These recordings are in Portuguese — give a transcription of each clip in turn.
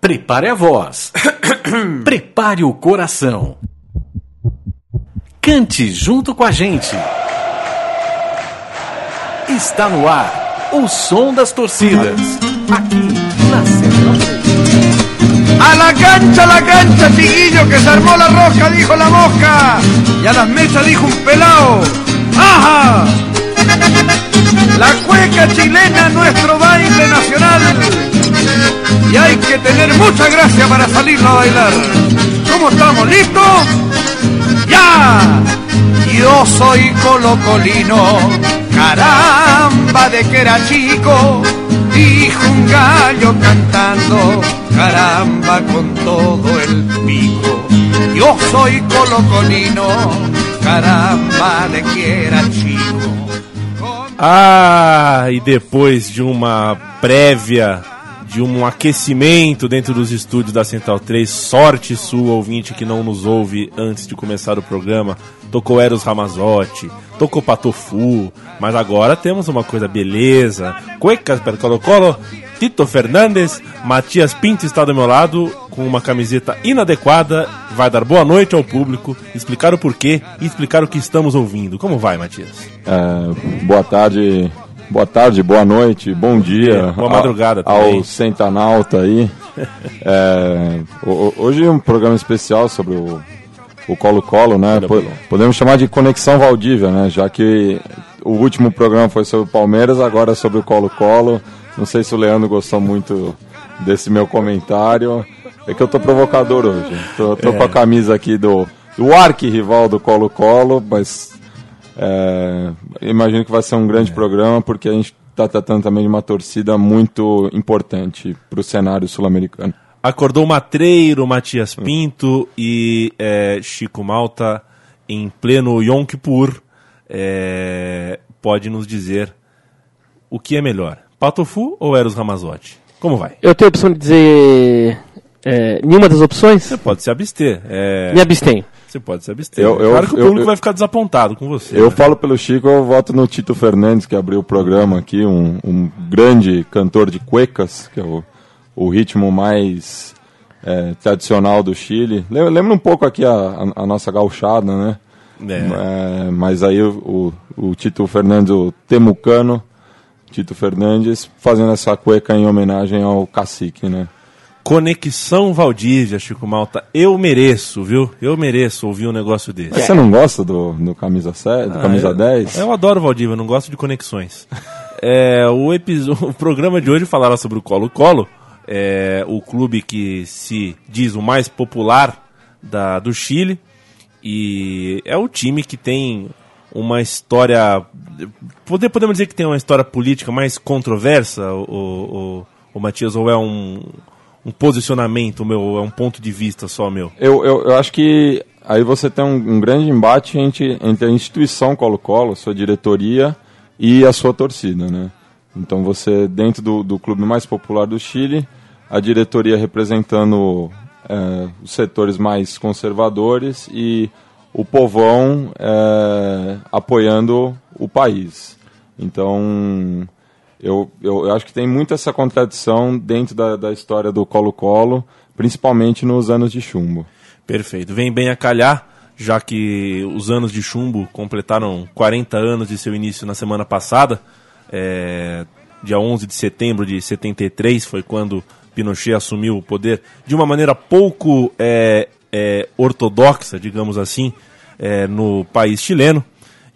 Prepare a voz. Prepare o coração. Cante junto com a gente. Está no ar o som das torcidas. Aqui na Central A la cancha, a la cancha, chiquillo, que se armó la rosca, dijo la mosca. Y a las mesas dijo un pelao. ¡Ajá! La cueca chilena, nuestro baile nacional. Y hay que tener mucha gracia para salirlo a bailar. ¿Cómo estamos? ¿Listos? ¡Ya! Yo soy colocolino, caramba de que era chico, dijo un gallo cantando, caramba con todo el pico. Yo soy colocolino, caramba de que era chico. Ah, e depois de uma prévia, de um aquecimento dentro dos estúdios da Central 3, sorte sua, ouvinte, que não nos ouve antes de começar o programa, tocou Eros Ramazotti, tocou Patofu, mas agora temos uma coisa beleza, Cuecas per Colo Colo, Tito Fernandes, Matias Pinto está do meu lado com uma camiseta inadequada, vai dar boa noite ao público, explicar o porquê e explicar o que estamos ouvindo. Como vai, Matias? É, boa tarde, boa tarde, boa noite, bom dia. Boa madrugada a, também. Ao Centanalta aí. É, hoje é um programa especial sobre o o Colo-Colo, né? Podemos chamar de Conexão Valdívia, né? Já que o último programa foi sobre o Palmeiras, agora é sobre o Colo-Colo. Não sei se o Leandro gostou muito desse meu comentário. É que eu tô provocador hoje. Tô, tô com a camisa aqui do, do arqui-rival do Colo-Colo, mas é, imagino que vai ser um grande programa, porque a gente está tratando também de uma torcida muito importante para o cenário sul-americano. Acordou Matreiro, Matias Pinto e é, Chico Malta em pleno Yom Kippur. É, pode nos dizer o que é melhor, Patofu ou Eros Ramazotti? Como vai? Eu tenho a opção de dizer é, nenhuma das opções? Você pode se abster. é, Me abstenho. Você pode se abster. Eu- eu- claro que o público eu- vai ficar desapontado com você. Eu né? falo pelo Chico, eu voto no Tito Fernandes, que abriu o programa aqui, um, um grande cantor de cuecas, que é o, o ritmo mais é, tradicional do Chile. Lem- Lembra um pouco aqui a, a- a nossa gauchada, né? É. É, mas aí o, o, o Tito Fernandes, o temucano, Tito Fernandes, fazendo essa cueca em homenagem ao cacique, né? Conexão Valdívia, Chico Malta. Eu mereço, viu? Eu mereço ouvir um negócio desse. Mas você não gosta do, do camisa 7, do camisa eu, 10? Eu adoro Valdívia, eu não gosto de conexões. É, o, episo- o programa de hoje falará sobre o Colo-Colo, é, o clube que se diz o mais popular da, do Chile, e é o time que tem uma história. Pode, podemos dizer que tem uma história política mais controversa, o, o, o Matias, ou é um, um posicionamento meu, é um ponto de vista só meu? Eu, eu, eu acho que aí você tem um, um grande embate entre, entre a instituição Colo-Colo, sua diretoria e a sua torcida, né? Então você, dentro do, do clube mais popular do Chile, a diretoria representando é, os setores mais conservadores e o povão é, apoiando o país. Então, eu, eu, eu acho que tem muito essa contradição dentro da, da história do Colo-Colo, principalmente nos anos de chumbo. Perfeito. Vem bem a calhar, já que os anos de chumbo completaram 40 anos de seu início na semana passada. É, dia 11 de setembro de 73 foi quando Pinochet assumiu o poder de uma maneira pouco é, é, ortodoxa, digamos assim, é, no país chileno.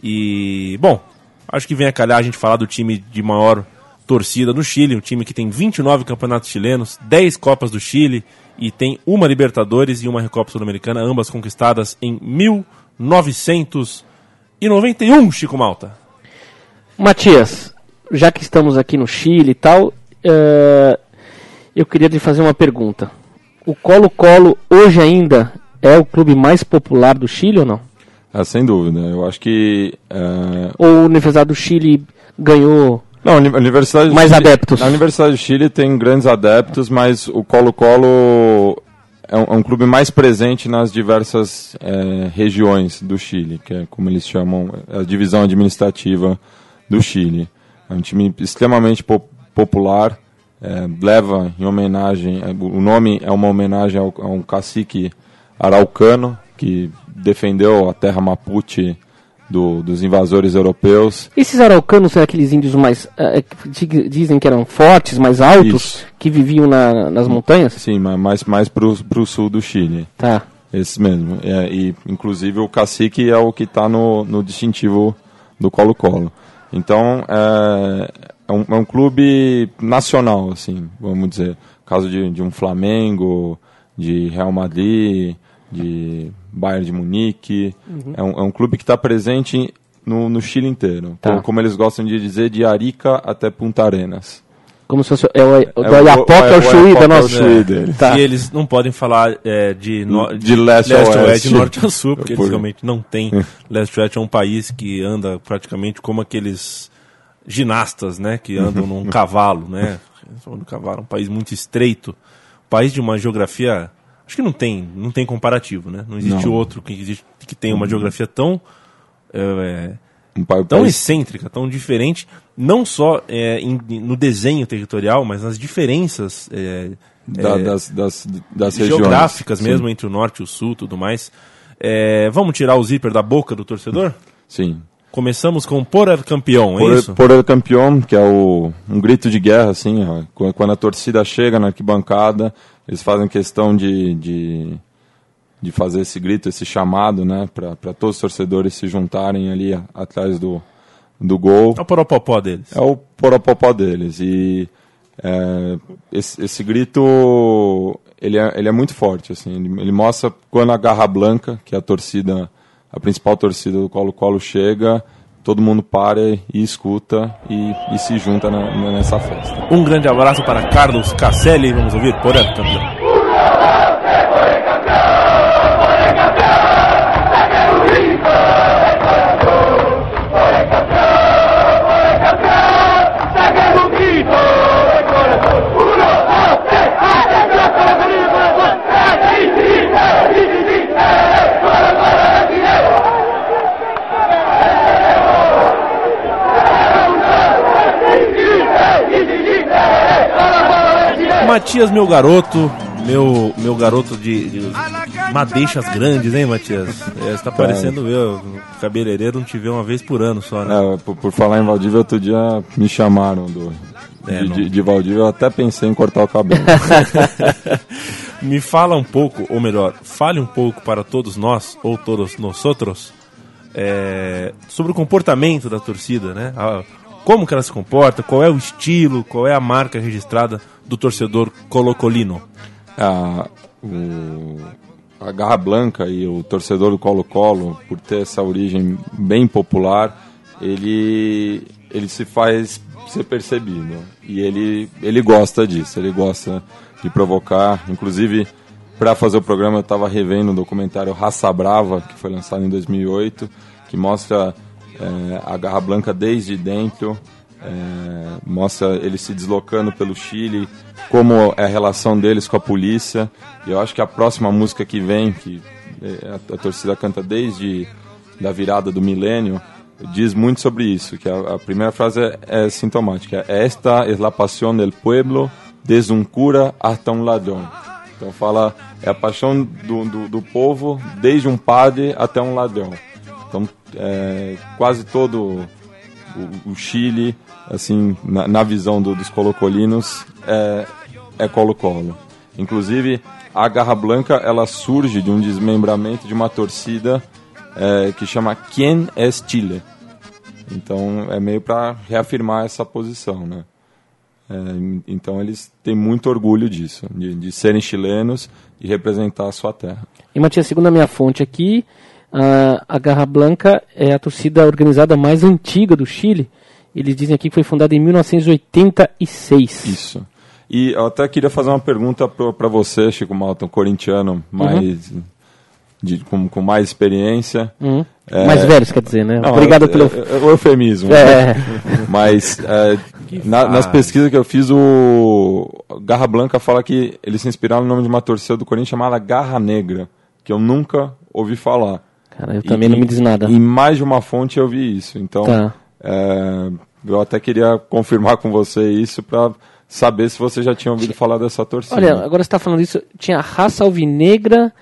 E, bom, acho que vem a calhar a gente falar do time de maior torcida no Chile, um time que tem 29 campeonatos chilenos, 10 Copas do Chile e tem uma Libertadores e uma Recopa Sul-Americana, ambas conquistadas em 1991, Chico Malta. Matias, já que estamos aqui no Chile e tal, é, eu queria te fazer uma pergunta. O Colo-Colo hoje ainda é o clube mais popular do Chile ou não? Ah, sem dúvida. Eu acho que. é, Ou a Universidade do Chile ganhou Não, a uni- a Universidade Mais Chile- adeptos. A Universidade do Chile tem grandes adeptos, mas o Colo-Colo é um, é um clube mais presente nas diversas é, regiões do Chile, que é como eles chamam a divisão administrativa do Chile. É um time extremamente po- popular é, leva em homenagem, é, o nome é uma homenagem ao, a um cacique araucano que defendeu a terra Mapuche do, dos invasores europeus. Esses araucanos são aqueles índios mais. que dizem que eram fortes, mais altos, Isso. que viviam na- nas montanhas? Sim, mais, mais para o sul do Chile. Tá. Esse mesmo. É, e, inclusive, o cacique é o que está no, no distintivo do Colo-Colo. Então, é, é, um, é um clube nacional, assim, vamos dizer. Caso de, de um Flamengo, de Real Madrid, de Bayern de Munique. É, um, é um clube que está presente no, no Chile inteiro. Tá. Como, como eles gostam de dizer, de Arica até Punta Arenas. Como se fosse. É o, do É o- Oiapoque é é o o Chuí da é o nossa. Chuí dele. Tá. E eles não podem falar é, de, no- De leste a oeste. de norte a sul, porque Por- eles realmente não têm. leste a oeste é um país que anda praticamente como aqueles ginastas, né? Que andam num cavalo, né? No cavalo, um país muito estreito. Um país de uma geografia. Acho que não tem, não tem comparativo, né? Não existe Não. outro que, existe, que tenha uma geografia tão. é, Um tão excêntrica, tão diferente, não só é, em- no desenho territorial, mas nas diferenças é, da- é, das, das, das regiões. geográficas Sim. mesmo entre o norte e o sul, tudo mais. É, vamos tirar o zíper da boca do torcedor? Sim. Começamos com por el campeão, é Por, isso? por el campeão, que é o, um grito de guerra, assim, ó, quando a torcida chega na arquibancada, eles fazem questão de, de, de fazer esse grito, esse chamado, né, para todos os torcedores se juntarem ali atrás do, do gol. É o poropopó deles. É o poropopó deles. E é, esse, esse grito, ele é, ele é muito forte, assim. Ele, ele mostra quando a Garra Blanca, que é a torcida, a principal torcida do Colo-Colo chega, todo mundo para e escuta e, e se junta na- nessa festa. Um grande abraço para Carlos Casselli, vamos ouvir por campeão. Matias, meu garoto, meu, meu garoto de, de madeixas grandes, hein, Matias? É, você tá parecendo eu, cabeleireiro não te vê uma vez por ano só, né? É, por, por falar em Valdívia, outro dia me chamaram do, É, de, de, de Valdívia, eu até pensei em cortar o cabelo. Me fala um pouco, ou melhor, fale um pouco para todos nós, ou todos nós outros, é, sobre o comportamento da torcida, né? A- como que ela se comporta, qual é o estilo, qual é a marca registrada do torcedor colocolino. a, o- a Garra Blanca e o torcedor do Colo-Colo, por ter essa origem bem popular, ele, ele se faz ser percebido. E ele, ele gosta disso, ele gosta de provocar. Inclusive, para fazer o programa, eu estava revendo o documentário Raça Brava, que foi lançado em 2008, que mostra eh, a Garra Blanca desde dentro, é, mostra eles se deslocando pelo Chile, como é a relação deles com a polícia. E eu acho que a próxima música que vem, que é, a, a torcida canta desde da virada do milênio, diz muito sobre isso. Que a, a primeira frase é, é sintomática: Esta es la pasión del pueblo, desde um cura hasta um ladrão. Então fala é a paixão do, do, do povo, desde um padre até um ladrão. Então é, quase todo o, o Chile, assim, na, na visão do- dos colocolinos, é, é Colo-Colo. Inclusive, a Garra Blanca, ela surge de um desmembramento de uma torcida é, que chama Quem é Chile. Então, é meio para reafirmar essa posição, né? É, então, eles têm muito orgulho disso, de, de serem chilenos e representar a sua terra. E Matias, segundo a minha fonte aqui, a, a Garra Blanca é a torcida organizada mais antiga do Chile. Eles dizem aqui que foi fundada em 1986. Isso. E eu até queria fazer uma pergunta para você, Chico Malton, corintiano, mais, de, com, com mais experiência. Uhum. É, Mais velhos, quer dizer, né? Não, Obrigado é- pelo. é- é o eufemismo. É. Mas é, na- nas pesquisas que eu fiz, o Garra Blanca fala que eles se inspiraram no nome de uma torcida do Corinthians chamada Garra Negra, que eu nunca ouvi falar. Cara, eu também E- não me diz nada. Em mais de uma fonte eu vi isso. Então, Tá. é, eu até queria confirmar com você isso para saber se você já tinha ouvido falar dessa torcida. Olha, agora você está falando isso. Tinha raça alvinegra,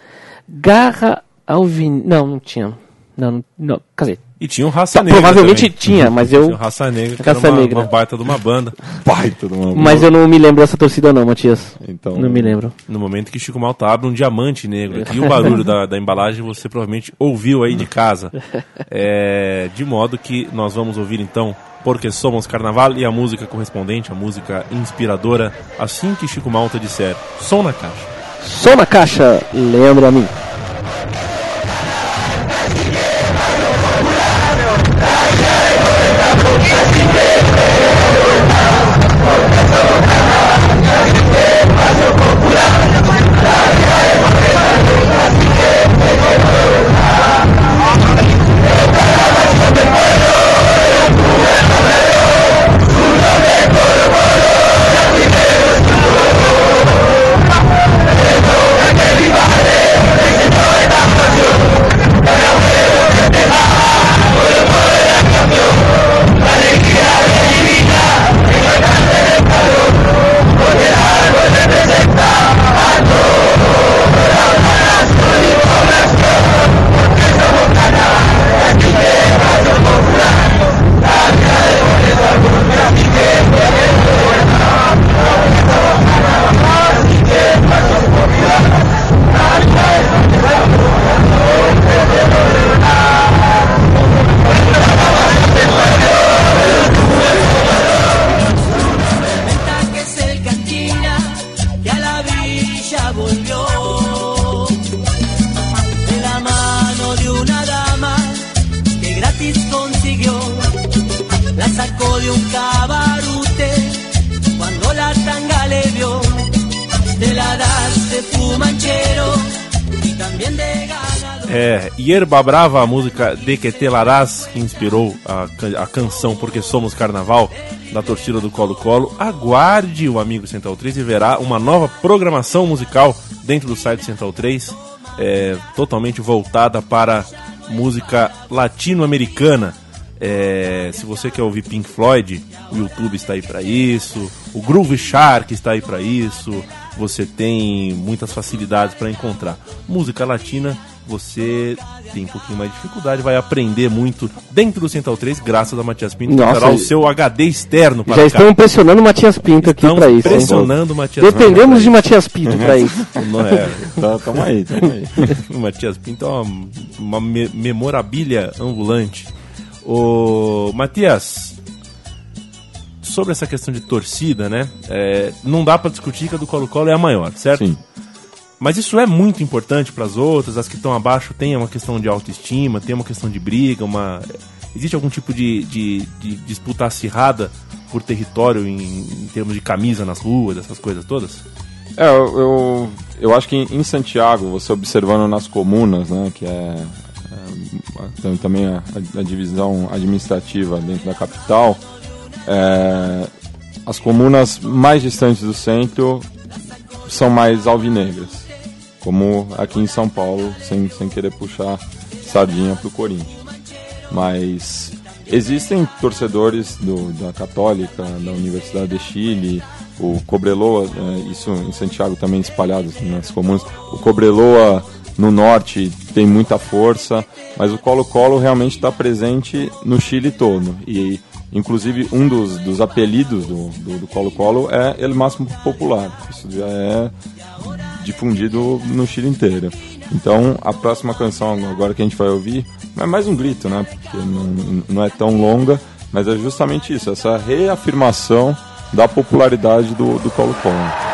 garra alvin... Não, não tinha. Não, não, não. Quer dizer, E tinha o Raça Tá, Negra. provavelmente também. tinha, mas eu- Tinha o Raça Negra, que Raça era uma, Negra. uma baita de uma banda. baita de uma mas eu não me lembro dessa torcida não, Matias. Então- Não me lembro. No momento que Chico Malta abre um diamante negro. E o barulho da, da embalagem você provavelmente ouviu aí de casa. É, de modo que nós vamos ouvir então Porque Somos Carnaval e a música correspondente, a música inspiradora, assim que Chico Malta disser som na caixa. Som na caixa, lembra a mim. Yerba Brava, a música De Que Te Larás, que inspirou a, a canção Porque Somos Carnaval, da torcida do Colo-Colo. Aguarde o amigo Central 3 e verá uma nova programação musical dentro do site Central 3, é, totalmente voltada para música latino-americana. É, se você quer ouvir Pink Floyd, o YouTube está aí para isso, o Groove Shark está aí para isso. Você tem muitas facilidades para encontrar. Música latina, você tem um pouquinho mais de dificuldade, vai aprender muito dentro do Central 3, graças a Matias Pinto, que Nossa, terá o seu HD externo para Já cá. estão impressionando o Matias Pinto aqui pra isso. pressionando o Matias Dependemos de. Matias Pinto pra isso. Não é, Tá, tamo aí, tamo aí. o Matias Pinto é uma, uma me- memorabilia ambulante. O Matias, sobre essa questão de torcida, né? é, não dá pra discutir que a do Colo-Colo é a maior, certo? Sim. Mas isso é muito importante para as outras, as que estão abaixo tem uma questão de autoestima, tem uma questão de briga, uma existe algum tipo de, de, de disputa acirrada por território em, em termos de camisa nas ruas, essas coisas todas? É, eu, eu, eu acho que em, Santiago, você observando nas comunas, né, que é, é, também a, a divisão administrativa dentro da capital, é, as comunas mais distantes do centro são mais alvinegras, como aqui em São Paulo, sem, sem querer puxar sardinha pro Corinthians. Mas existem torcedores do, da Católica, da Universidade de Chile, o Cobreloa, é, isso em Santiago também espalhado nas comunas. O Cobreloa no norte tem muita força, mas o Colo-Colo realmente está presente no Chile todo. E inclusive um dos, dos apelidos do do do Colo-Colo é El Máximo Popular. Isso já é difundido no Chile inteiro. Então, a próxima canção agora que a gente vai ouvir é mais um grito, né? Porque não, não é tão longa, mas é justamente isso, essa reafirmação da popularidade do, do Colo-Colo.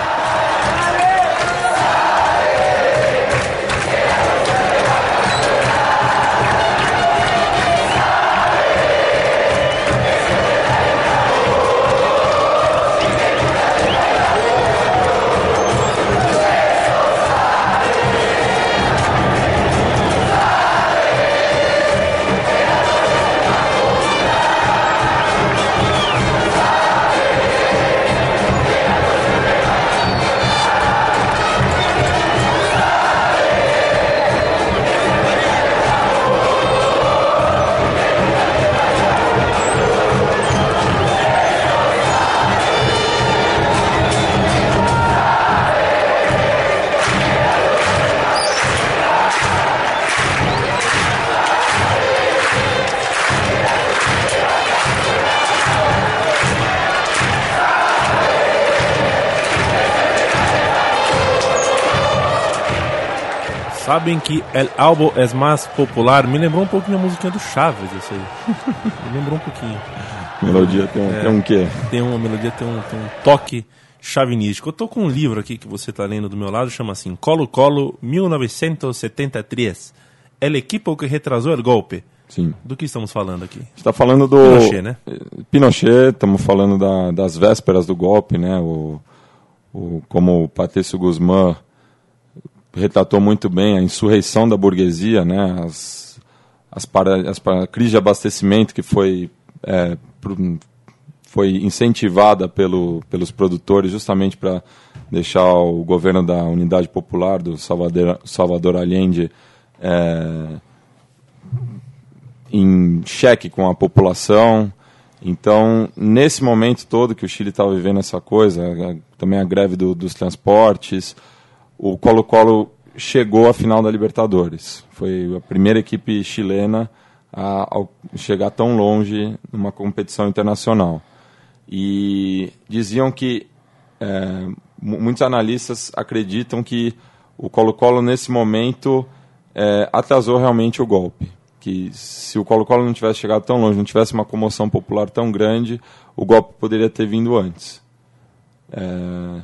Sabem que El álbum é mais popular. Me lembrou um pouquinho a musiquinha do Chaves, isso aí. Me lembrou um pouquinho. Melodia tem, um- tem um quê? Tem uma melodia, tem um, tem um toque chavinístico. Eu tô com um livro aqui que você tá lendo do meu lado, chama assim Colo Colo 1973. El equipo que retrasou el golpe. Sim. Do que estamos falando aqui? está falando do Pinochet, né? Pinochet, estamos falando da- das vésperas do golpe, né? O, o, como o Patrício Guzmán retratou muito bem a insurreição da burguesia, né? As, as, para, as para, a crise de abastecimento que foi é, pro- foi incentivada pelo, pelos produtores justamente para deixar o governo da Unidade Popular do Salvador, Salvador Allende é, em xeque com a população. Então, nesse momento todo que o Chile estava vivendo essa coisa, também a greve do- dos transportes, o Colo-Colo chegou à final da Libertadores. Foi a primeira equipe chilena a, ao chegar tão longe numa competição internacional. E diziam que é, mu- muitos analistas acreditam que o Colo-Colo nesse momento é, atrasou realmente o golpe. Que se o Colo-Colo não tivesse chegado tão longe, não tivesse uma comoção popular tão grande, o golpe poderia ter vindo antes. É,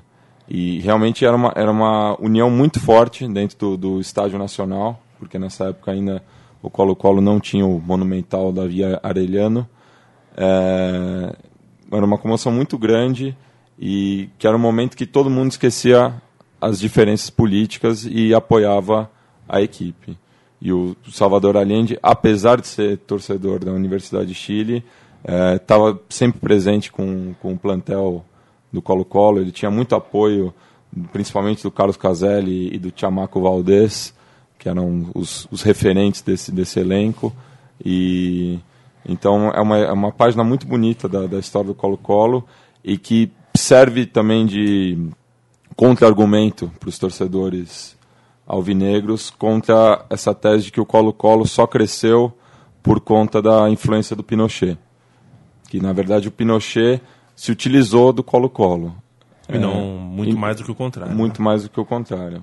e realmente era uma, era uma união muito forte dentro do, do Estádio Nacional, porque nessa época ainda o Colo-Colo não tinha o monumental da Via Arellano. É, era uma comoção muito grande e que era um momento que todo mundo esquecia as diferenças políticas e apoiava a equipe. E o Salvador Allende, apesar de ser torcedor da Universidade de Chile, estava sempre presente com, com o plantel do Colo-Colo. Ele tinha muito apoio, principalmente do Carlos Caselli e do Chamaco Valdés, que eram os, os referentes desse, desse elenco. E então é uma, é uma página muito bonita da, da história do Colo-Colo e que serve também de contra-argumento para os torcedores alvinegros contra essa tese de que o Colo-Colo só cresceu por conta da influência do Pinochet. Que na verdade o Pinochet se utilizou do Colo-Colo. E não muito e- mais do que o contrário. Muito mais do que o contrário.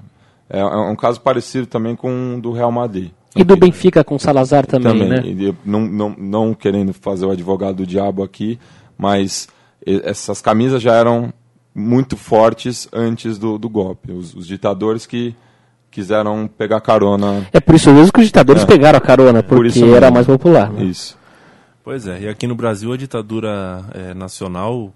É, é um caso parecido também com o do Real Madrid. E do Benfica com Salazar também, Também, né? e não, não, não querendo fazer o advogado do diabo aqui, mas essas camisas já eram muito fortes antes do, do golpe. Os, os ditadores que quiseram pegar carona. É por isso mesmo que os ditadores É. pegaram a carona, Por porque isso era mais popular. Né? Isso. Pois é, e aqui no Brasil a ditadura eh, nacional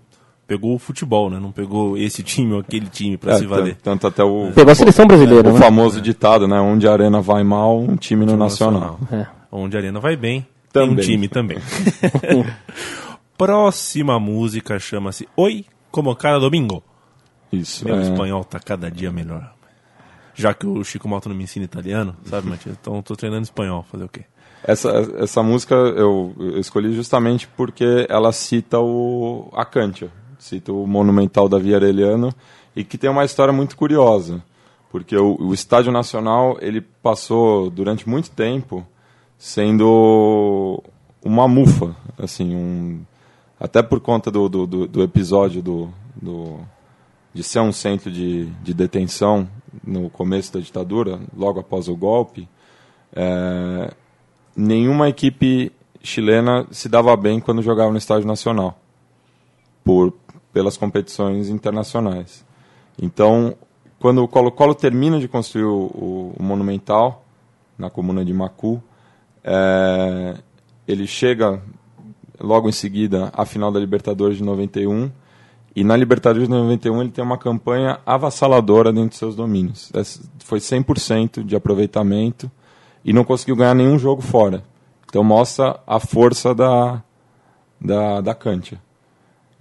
pegou o futebol, né? Não pegou esse time ou aquele time pra É, se valer. tan- Tanto até o, Pegou a seleção brasileira, o né? famoso ditado, né? Onde a arena vai mal, um time no nacional. É. Onde a arena vai bem, tem um time também. Próxima música chama-se Oi, como cada domingo. Isso. Meu é. espanhol tá cada dia melhor. Já que o Chico Malta não me ensina italiano, sabe, Matias? Então eu tô treinando espanhol, fazer o quê? Essa, essa música eu, eu escolhi justamente porque ela cita o, a Cantia, cita o monumental da Via e que tem uma história muito curiosa, porque o, o Estádio Nacional ele passou durante muito tempo sendo uma mufa, assim, um, até por conta do, do, do, do episódio do, do, de ser um centro de, de detenção no começo da ditadura, logo após o golpe, é, nenhuma equipe chilena se dava bem quando jogava no estádio nacional, por pelas competições internacionais. Então, quando o Colo-Colo termina de construir o, o- Monumental, na comuna de Macu, é, ele chega logo em seguida à final da Libertadores de 91, e na Libertadores de 91 ele tem uma campanha avassaladora dentro de seus domínios. Essa- Foi 100% de aproveitamento, e não conseguiu ganhar nenhum jogo fora. Então mostra a força da, da, da Cantia.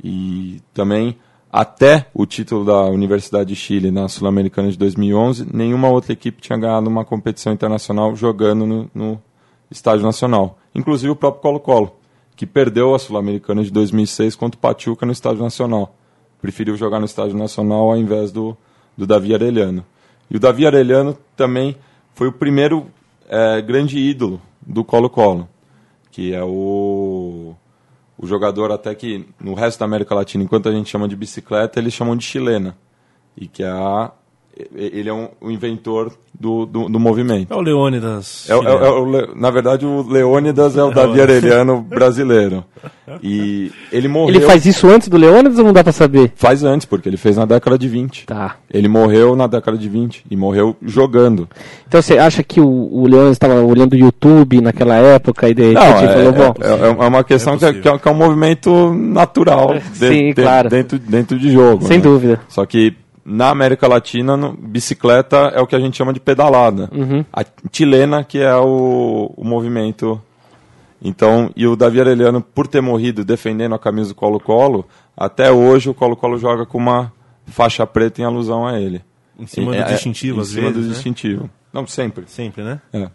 E também, até o título da Universidade de Chile na Sul-Americana de 2011, nenhuma outra equipe tinha ganhado uma competição internacional jogando no, no Estádio Nacional. Inclusive o próprio Colo-Colo, que perdeu a Sul-Americana de 2006 contra o Pachuca no Estádio Nacional. Preferiu jogar no Estádio Nacional ao invés do, do Davi Arellano. E o Davi Arellano também foi o primeiro eh, grande ídolo do Colo-Colo, que é o o jogador até que no resto da América Latina, enquanto a gente chama de bicicleta, eles chamam de chilena. E que é a ele é um, um inventor do, do, do movimento. É o Leônidas. É, o- é é o Le- na verdade, o Leônidas é o Davi Arellano brasileiro. E ele morreu. Ele faz isso antes do Leônidas ou não dá pra saber? Faz antes, porque ele fez na década de 20. Tá. Ele morreu na década de 20 e morreu jogando. Então você acha que o, o Leônidas estava olhando o YouTube naquela época e de repente Não, é, falou, bom, é- é- é uma questão É que, é, que é- que é um movimento natural de- Sim, de- claro. dentro, dentro de jogo. sem né? dúvida. Só que na América Latina, no- bicicleta é o que a gente chama de pedalada. Uhum. A chilena que é o, o movimento. Então, e o Davi Arellano, por ter morrido defendendo a camisa do Colo-Colo, até hoje o Colo-Colo joga com uma faixa preta em alusão a ele. Em cima É, do é, distintivo, Em cima vezes. do né? distintivo. Não, sempre. Sempre, né? É.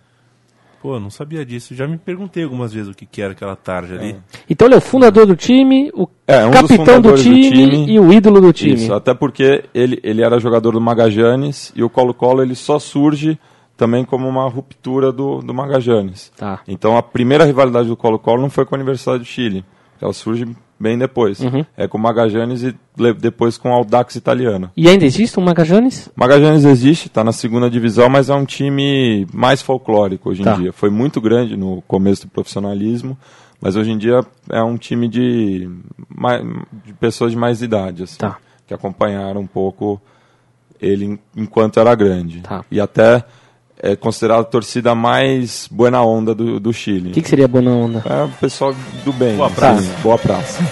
Pô, não sabia disso. Já me perguntei algumas vezes o que, que era aquela tarja ali. Então ele é o fundador do time, o É, um capitão do fundadores do time, time. e o ídolo do time. Isso, até porque ele, ele era jogador do Magajanes e o Colo-Colo ele só surge também como uma ruptura do, do Magajanes. Tá. Então a primeira rivalidade do Colo-Colo não foi com a Universidade do Chile, ela surge bem depois. Uhum. É com o Magajanes e depois com Audax italiano. E ainda existe um Magajanes? Magajanes existe, está na segunda divisão, mas é um time mais folclórico hoje em Tá. dia. Foi muito grande no começo do profissionalismo, mas hoje em dia é um time de, de pessoas de mais idade, assim, Tá. que acompanharam um pouco ele en- enquanto era grande. Tá. E até é considerado a torcida mais buena onda do, do Chile. O que, que seria boa onda? É o pessoal do bem. Boa praça. Boa praça.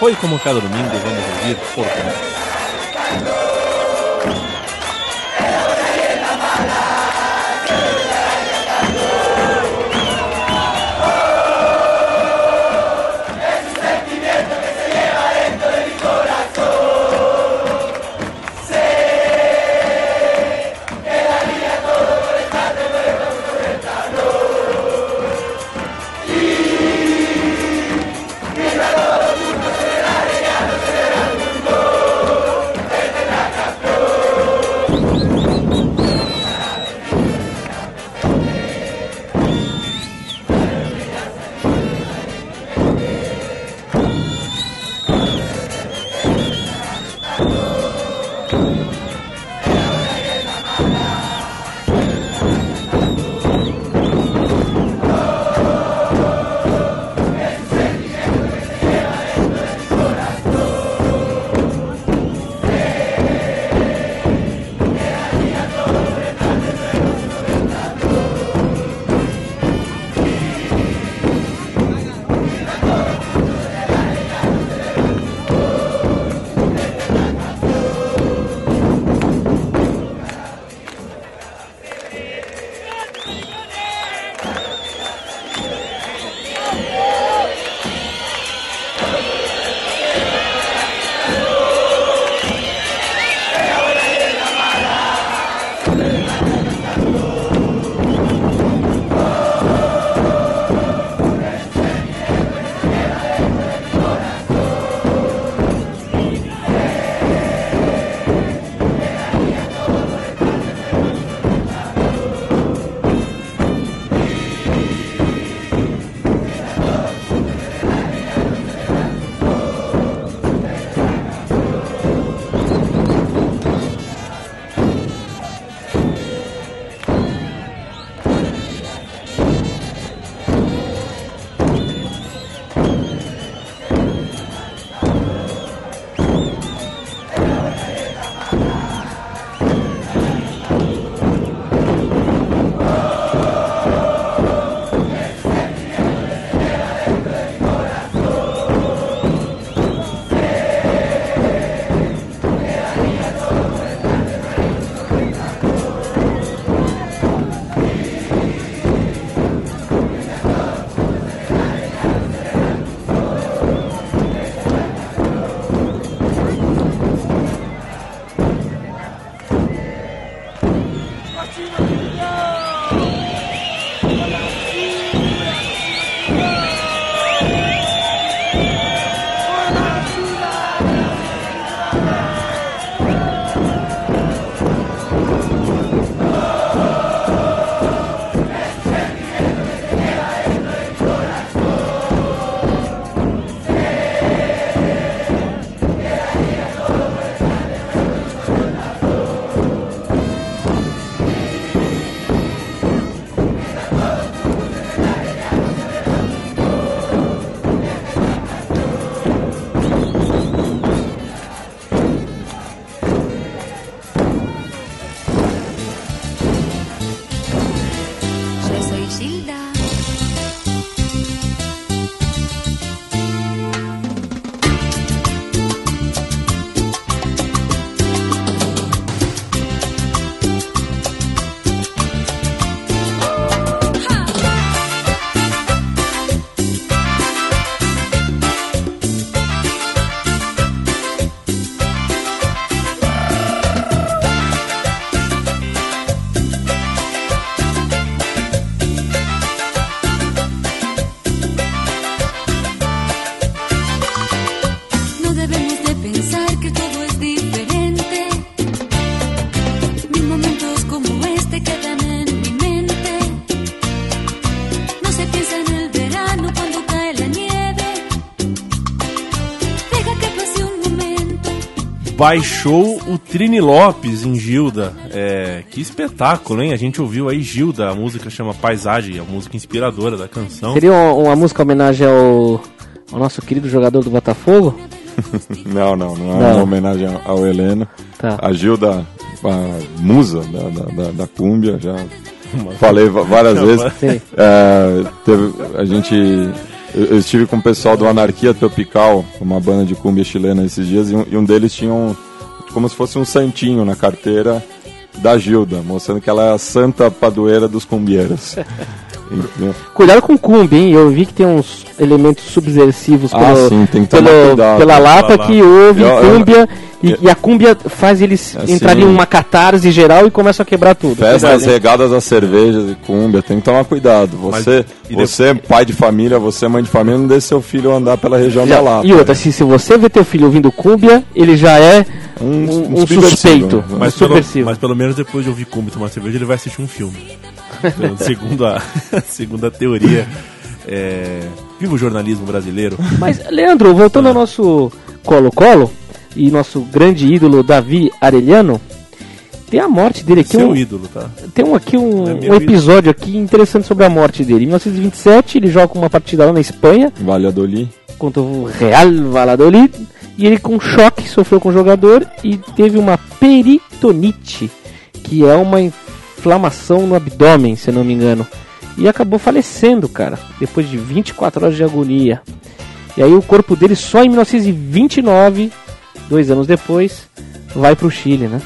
Foi como cada domingo, vamos ouvir Porto. Baixou o Trini Lopes em Gilda. É, que espetáculo, hein? A gente ouviu aí Gilda, a música chama Paisagem, a música inspiradora da canção. Seria uma, uma música homenagem ao, ao nosso querido jogador do Botafogo? Não, não, não é Não. uma homenagem ao Heleno. Tá. A Gilda, a musa da, da, da, da cúmbia, já falei várias vezes. Sim. É, teve, a gente. Eu, eu estive com o pessoal do Anarquia Tropical, uma banda de cumbia chilena esses dias, e um, e um deles tinha um. como se fosse um santinho na carteira da Gilda, mostrando que ela é a santa padroeira dos. Entendeu? Cuidado com o Kumbi, hein? Eu vi que tem uns elementos subversivos Ah, pelo, sim, tem que pelo- cuidado. pela lata que ouve Eu- eu- cúmbia e, eu- e a cúmbia faz eles Assim, entrarem em uma catarse geral e começam a quebrar tudo. Festas hein? regadas a cervejas e cumbia, tem que tomar cuidado. Você, e você pai de família, você mãe de família, não deixe seu filho andar pela região da lata. E outra, se, se você vê teu filho ouvindo cúmbia, ele já é Um- um, um um suspeito, um Mas pelo, subversivo. mas pelo menos depois de ouvir Cumbia e tomar cerveja, ele vai assistir um filme. Então, segundo, a, segundo a teoria, é, viva o jornalismo brasileiro. Mas, Leandro, voltando ao nosso Colo-Colo e nosso grande ídolo Davi Arellano, tem a morte dele aqui. Seu um, ídolo, tá? tem um, aqui um, É um episódio aqui interessante sobre a morte dele. Em 1927, ele joga uma partida lá na Espanha Valladolid. contra o Real Valladolid e ele com choque sofreu com o jogador e teve uma peritonite, que é uma inflamação no abdômen, se eu não me engano. E acabou falecendo, cara, depois de 24 horas de agonia. E aí o corpo dele só em 1929, dois anos depois, vai pro Chile, né?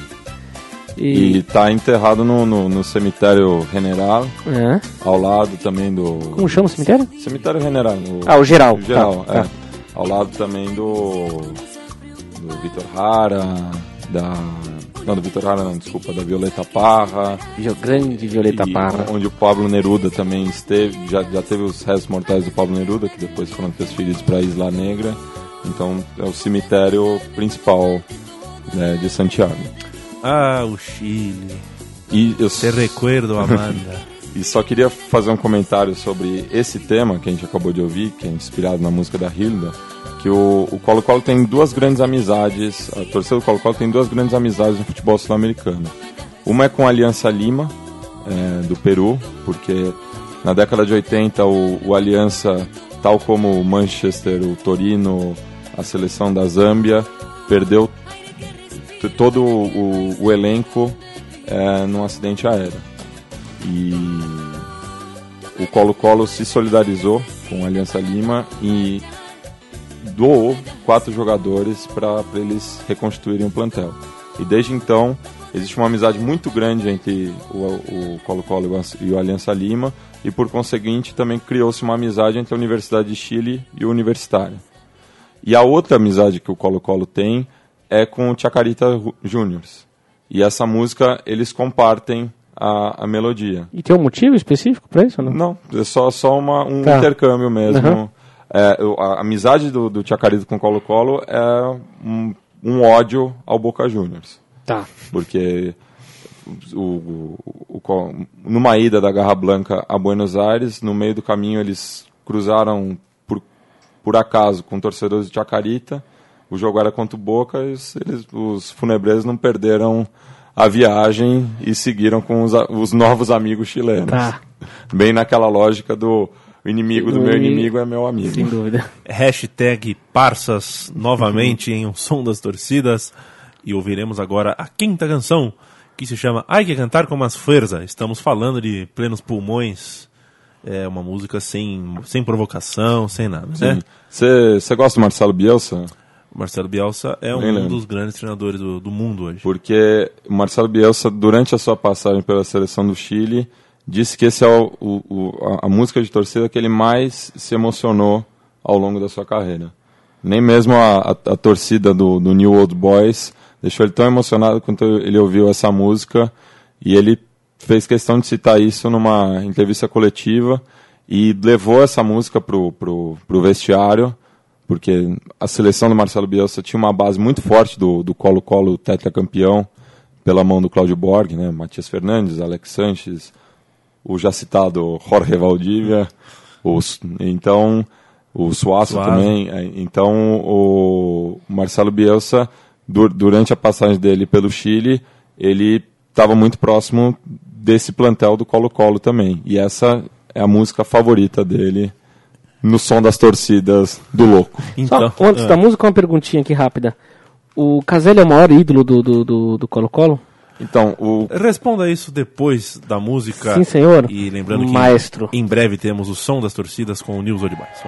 E está enterrado no, no, no cemitério General, É. ao lado também do. Como chama o cemitério? Cemitério General. o- Ah, o geral. o geral, Tá, é. tá. Ao lado também do. Do Vitor Hara, da. Não, do Vitor Hara, não, desculpa, da Violeta Parra. Grande Violeta e Parra. Onde o Pablo Neruda também esteve, já, já teve os restos mortais do Pablo Neruda, que depois foram transferidos para a Isla Negra. Então é o cemitério principal né, de Santiago. Ah, o Chile. E eu Te recuerdo, Amanda. E só queria fazer um comentário sobre esse tema que a gente acabou de ouvir, que é inspirado na música da Hilda, que o o Colo-Colo tem duas grandes amizades, a torcida do Colo-Colo tem duas grandes amizades no futebol sul-americano. Uma é com a Aliança Lima, é, do Peru, porque na década de 80 o, o Aliança, tal como o Manchester, o Torino, a seleção da Zâmbia, perdeu todo o, o elenco é, num acidente aéreo. E o Colo-Colo se solidarizou com a Aliança Lima e doou quatro jogadores para eles reconstruírem o plantel. E desde então existe uma amizade muito grande entre o, Colo-Colo e o Aliança Lima e por conseguinte também criou-se uma amizade entre a Universidade de Chile e o Universitário. E a outra amizade que o Colo-Colo tem é com o Chacarita Juniors. E essa música eles compartem a, a melodia. E tem um motivo específico pra isso não? Não, é só, só uma, um Tá. intercâmbio mesmo. Uhum. É, a amizade do, do Chacarito com o Colo-Colo é um, um ódio ao Boca Juniors. Tá. Porque o, o- o numa ida da Garra Blanca a Buenos Aires, no meio do caminho eles cruzaram por, acaso com torcedores de Chacarita. O jogo era contra o Boca e os, eles, os funebreiros não perderam a viagem e seguiram com os, os novos amigos chilenos. Tá. Bem naquela lógica do inimigo do O meu inimigo- inimigo é meu amigo. Sem dúvida. Hashtag Parças novamente em um som das torcidas. E ouviremos agora a quinta canção, que se chama Ai que cantar com mais força. Estamos falando de plenos pulmões. É uma música sem, sem provocação, sem nada, né? Você gosta do Marcelo Bielsa? O Marcelo Bielsa é um lembro. dos grandes treinadores do, do mundo hoje. Porque o Marcelo Bielsa, durante a sua passagem pela seleção do Chile, disse que esse é o, o- o- a, a música de torcida que ele mais se emocionou ao longo da sua carreira. Nem mesmo a, a- a torcida do, do New Old Boys deixou ele tão emocionado quanto ele ouviu essa música e ele fez questão de citar isso numa entrevista coletiva e levou essa música pro, pro, pro vestiário porque a seleção do Marcelo Bielsa tinha uma base muito forte do do Colo-Colo tetracampeão pela mão do Cláudio Borg, né? Matias Fernandes, Alex Sanches, o já citado Jorge Valdívia, os, então o Suaço Suazo. também. é, Então o Marcelo Bielsa du- durante a passagem dele pelo Chile, ele estava muito próximo desse plantel do Colo-Colo também. E essa é a música favorita dele no som das torcidas do louco. Então, Só, antes ah, da música, uma perguntinha aqui rápida. O Caselli é o maior ídolo do do- do do Colo-Colo? Então, o Responda isso depois da música. Sim, senhor. E lembrando que Maestro. em breve temos o som das torcidas com o Nils Odibais.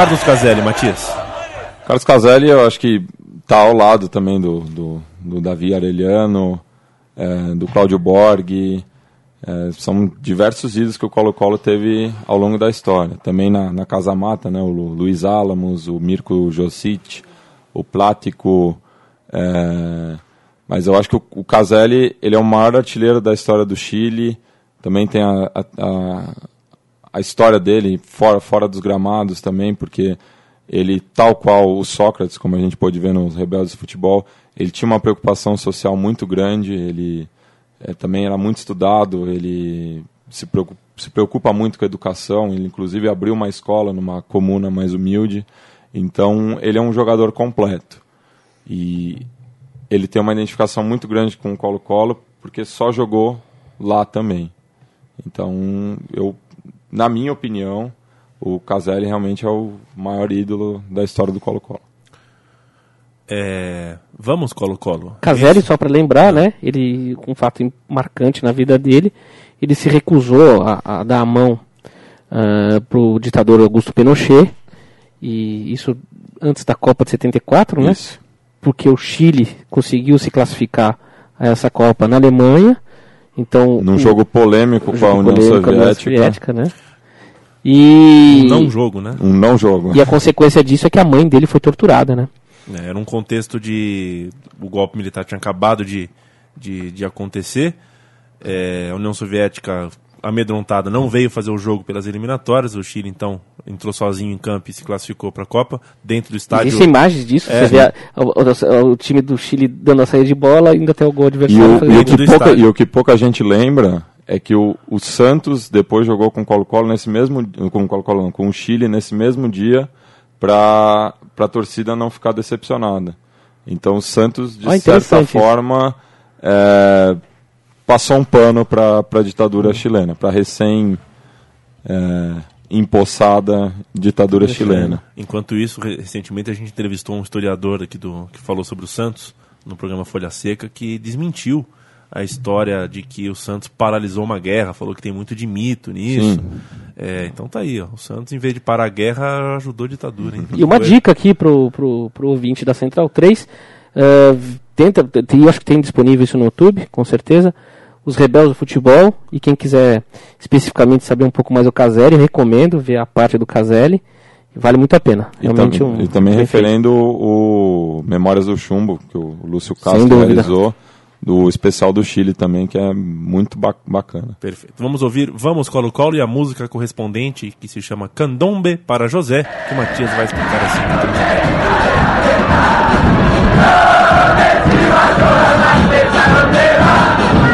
Carlos Caselli, Matias. Carlos Caselli, eu acho que tá ao lado também do, do, do Davi Arellano, é, do Cláudio Borg. é, são diversos ídolos que o Colo-Colo teve ao longo da história. Também na, na Casa Mata, né, o Lu- Luiz Álamos, o Mirko Josic, o Plático. é, mas eu acho que o, o Caselli ele é o maior artilheiro da história do Chile. Também tem a, a, a, a história dele fora, fora dos gramados também, porque ele, tal qual o Sócrates, como a gente pôde ver nos Rebeldes de Futebol, ele tinha uma preocupação social muito grande, ele eh, também era muito estudado, ele se se preocupa muito com a educação, ele inclusive abriu uma escola numa comuna mais humilde, então ele é um jogador completo. E ele tem uma identificação muito grande com o Colo-Colo, porque só jogou lá também. Então, eu, na minha opinião, o Caselli realmente é o maior ídolo da história do Colo-Colo. É, vamos, Colo-Colo. Caselli, só para lembrar, né? Ele, um fato marcante na vida dele, ele se recusou a, a dar a mão para pro ditador Augusto Pinochet, e isso antes da Copa de 74, né? Isso. Porque o Chile conseguiu se classificar a essa Copa na Alemanha, então... Num o- jogo polêmico com a União Soviética. Soviética, né? E, Não jogo, né? Um não jogo. e a consequência disso é que a mãe dele foi torturada, né? É, Era um contexto de. O golpe militar tinha acabado de, de, de acontecer. É, a União Soviética, amedrontada, não veio fazer o jogo pelas eliminatórias. O Chile, então, entrou sozinho em campo e se classificou para a Copa. Dentro do estádio. Existem imagens disso, É. você vê a- o, o- o time do Chile dando a saída de bola, ainda tem o gol E adversário. o, e o dentro que pouca, e o que pouca gente lembra é que o, o Santos depois jogou com o Colo-Colo nesse mesmo com o Colo-Colo não, com o Chile nesse mesmo dia para a torcida não ficar decepcionada. Então o Santos de Ah, certa forma é, passou um pano para a ditadura chilena, para recém é, empossada ditadura chilena. Enquanto isso, re- recentemente a gente entrevistou um historiador aqui do que falou sobre o Santos no programa Folha Seca que desmentiu a história de que o Santos paralisou uma guerra, falou que tem muito de mito nisso. Sim. É, então tá aí, ó. O Santos, em vez de parar a guerra, ajudou a ditadura. Hein? E uma Foi- dica aqui pro, pro, pro ouvinte da Central 3, eh, tenta, eu acho que tem disponível isso no YouTube, com certeza, os Rebeldes do Futebol, e quem quiser especificamente saber um pouco mais do Caselli, recomendo ver a parte do Caselli, vale muito a pena. E, Realmente tam- um, e também feito. referendo o Memórias do Chumbo, que o Lúcio Castro realizou, do especial do Chile também, que é muito ba- bacana. Perfeito. Vamos ouvir Vamos Colo Colo e a música correspondente que se chama Candombe para José, que o Matias vai explicar assim. muito bem. Viva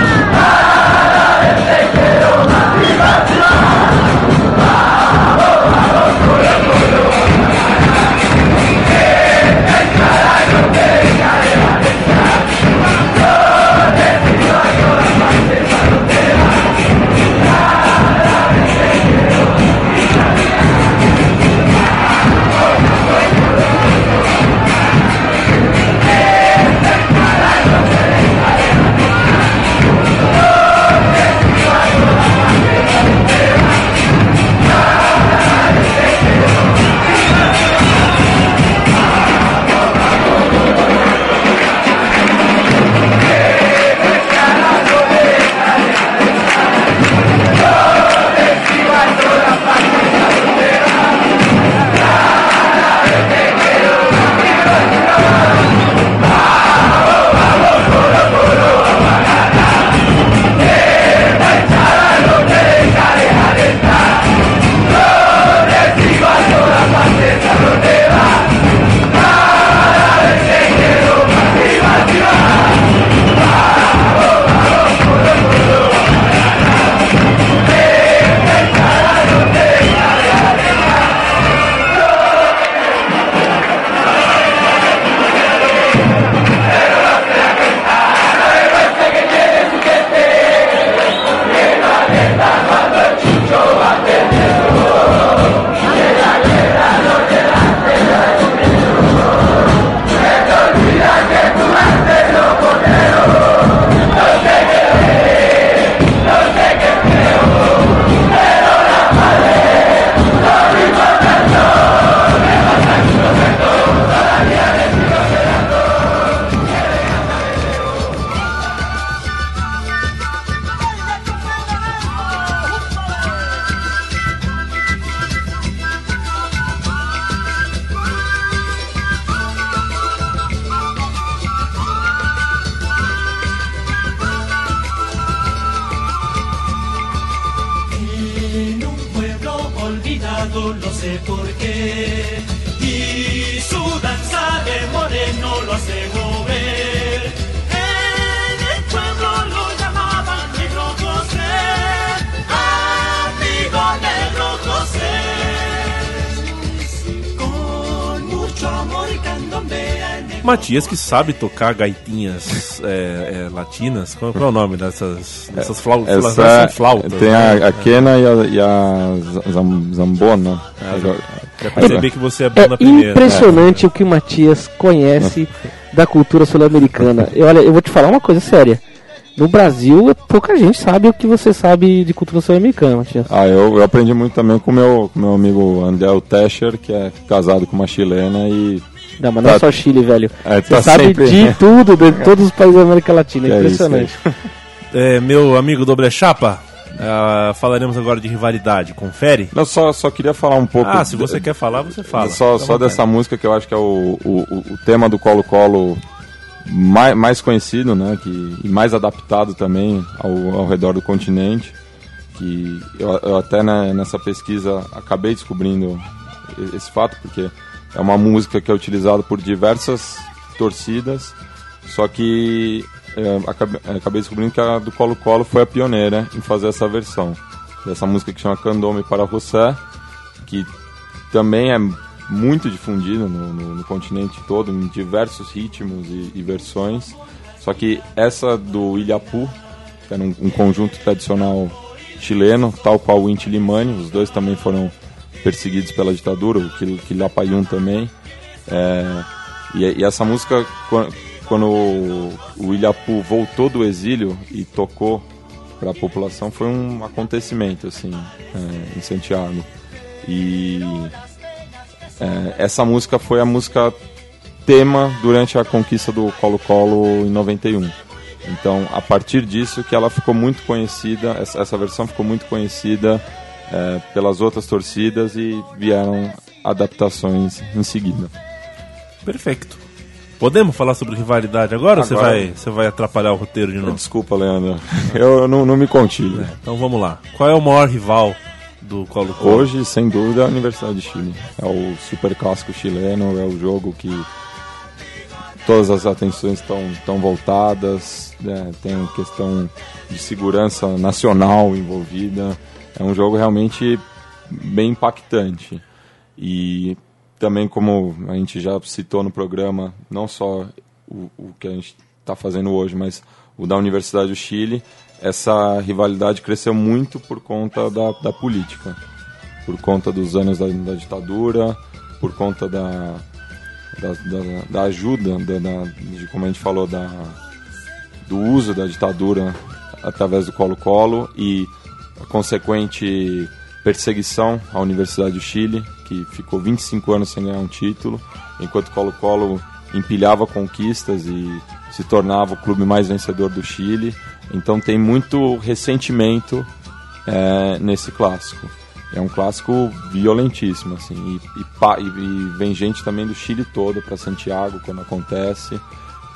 Matias que sabe tocar gaitinhas é, é, latinas. Qual, qual é o nome dessas, dessas flautas? Essa flautas. tem né? a, a quena e a, e a zam- zambona. Quer perceber que você é bom na É primeira. impressionante o que o Matias conhece da cultura sul-americana. E Olha, eu vou te falar uma coisa séria. No Brasil, pouca gente sabe o que você sabe de cultura sul-americana, Matias. Ah, eu, eu aprendi muito também com meu, com meu amigo Andel Tescher, que é casado com uma chilena e Não, mas não é Tá- só Chile, velho. É, Você tá sabe sempre- de tudo, de todos os países da América Latina. É é isso, impressionante. É, meu amigo Doble Chapa, ah, falaremos agora de rivalidade. Confere? Não, só, só queria falar um pouco. Ah, se você quer falar, você fala. Só, só dessa música que eu acho que é o, o, o- tema do Colo-Colo mais, mais conhecido, né? Que, e mais adaptado também ao, ao redor do continente. Que eu, eu até né, nessa pesquisa acabei descobrindo esse fato, porque é uma música que é utilizada por diversas torcidas, só que é, acabei, acabei descobrindo que a do Colo-Colo foi a pioneira em fazer essa versão. Dessa música que chama Candome para José, que também é muito difundido no, no- no continente todo, em diversos ritmos e, e versões. Só que essa do Ilhapu, que era um, um conjunto tradicional chileno, tal qual o Inti Limani, os dois também foram perseguidos pela ditadura, o Quil- Quilapayún também. É, e, e essa música, quan- quando o, o Ilhapu voltou do exílio e tocou para a população, foi um acontecimento assim é, em Santiago. E é, essa música foi a música tema durante a conquista do Colo-Colo em 91. Então, a partir disso que ela ficou muito conhecida, essa, essa versão ficou muito conhecida é, pelas outras torcidas e vieram adaptações em seguida. Perfeito. Podemos falar sobre rivalidade agora, ou você Agora. vai, você vai atrapalhar o roteiro de novo? Desculpa, Leandro, eu não, não me contive. Então vamos lá. Qual é o maior rival do Colo-Colo? Hoje, sem dúvida, é a Universidade de Chile. É o super clássico chileno, é o jogo que todas as atenções estão estão voltadas, né, tem questão de segurança nacional envolvida. É um jogo realmente bem impactante. E também, como a gente já citou no programa, não só o, o que a gente está fazendo hoje, mas o da Universidade do Chile, essa rivalidade cresceu muito por conta da, da política, por conta dos anos da, da ditadura, por conta da, da, da- da ajuda, da, da- de como a gente falou, da, do uso da ditadura através do Colo-Colo e a consequente perseguição à Universidade do Chile, que ficou 25 anos sem ganhar um título, enquanto Colo-Colo empilhava conquistas e se tornava o clube mais vencedor do Chile. Então tem muito ressentimento é, nesse clássico. É um clássico violentíssimo, assim, e, e e vem gente também do Chile todo para Santiago quando acontece.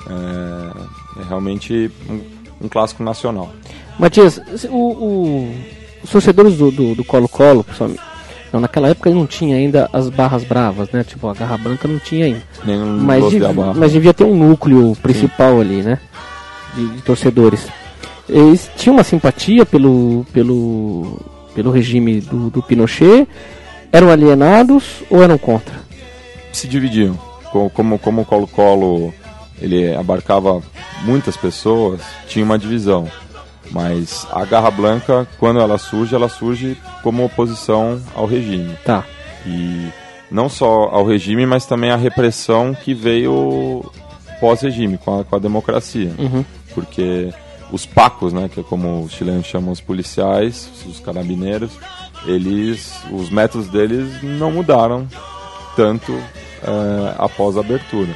É, é realmente um, um clássico nacional. Matias, o- o- os torcedores do do- do Colo-Colo, principalmente, não, naquela época não tinha ainda as barras bravas, né? Tipo, a Garra Branca não tinha ainda. Mas, Los de dev- Abarra. mas devia ter um núcleo principal ali, né? De, de torcedores. Eles tinham uma simpatia pelo, pelo, pelo regime do, do Pinochet? Eram alienados ou eram contra? se dividiam. Co- Como, como o Colo-Colo ele abarcava muitas pessoas, tinha uma divisão. Mas a Garra Blanca, quando ela surge, ela surge como oposição ao regime. Tá. E não só ao regime, mas também à repressão que veio pós-regime, com a, com a democracia. Uhum. Porque os pacos, né, que é como os chilenos chamam os policiais, os carabineiros, eles, os métodos deles não mudaram tanto eh, após a abertura.